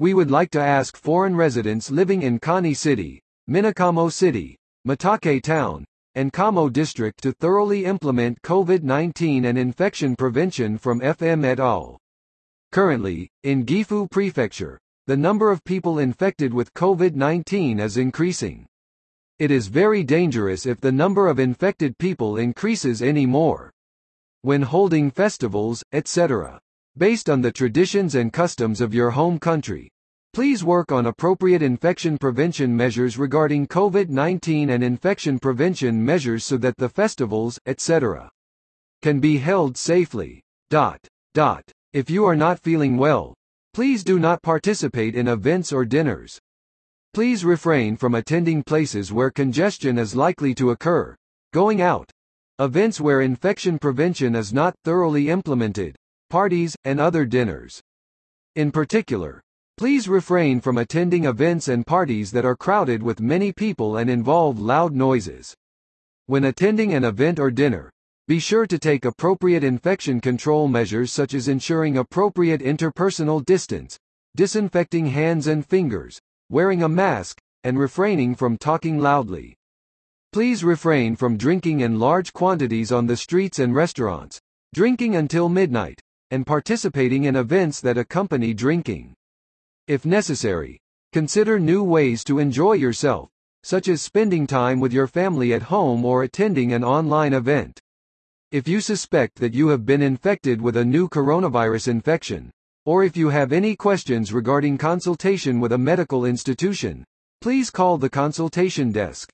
We would like to ask foreign residents living in Kani City, Minokamo City, Mitake Town, and Kamo District to thoroughly implement COVID-19 and infection prevention from FM et al. Currently, in Gifu Prefecture, the number of people infected with COVID-19 is increasing. It is very dangerous if the number of infected people increases any more. When holding festivals, etc. Based on the traditions and customs of your home country, please work on appropriate infection prevention measures regarding COVID-19 and infection prevention measures so that the festivals, etc. can be held safely. Dot. Dot. If you are not feeling well, please do not participate in events or dinners. Please refrain from attending places where congestion is likely to occur, going out, events where infection prevention is not thoroughly implemented, parties, and other dinners. In particular, please refrain from attending events and parties that are crowded with many people and involve loud noises. When attending an event or dinner, be sure to take appropriate infection control measures such as ensuring appropriate interpersonal distance, disinfecting hands and fingers, wearing a mask, and refraining from talking loudly. Please refrain from drinking in large quantities on the streets and restaurants, drinking until midnight, and participating in events that accompany drinking. If necessary, consider new ways to enjoy yourself, such as spending time with your family at home or attending an online event. If you suspect that you have been infected with a new coronavirus infection, or if you have any questions regarding consultation with a medical institution, please call the consultation desk.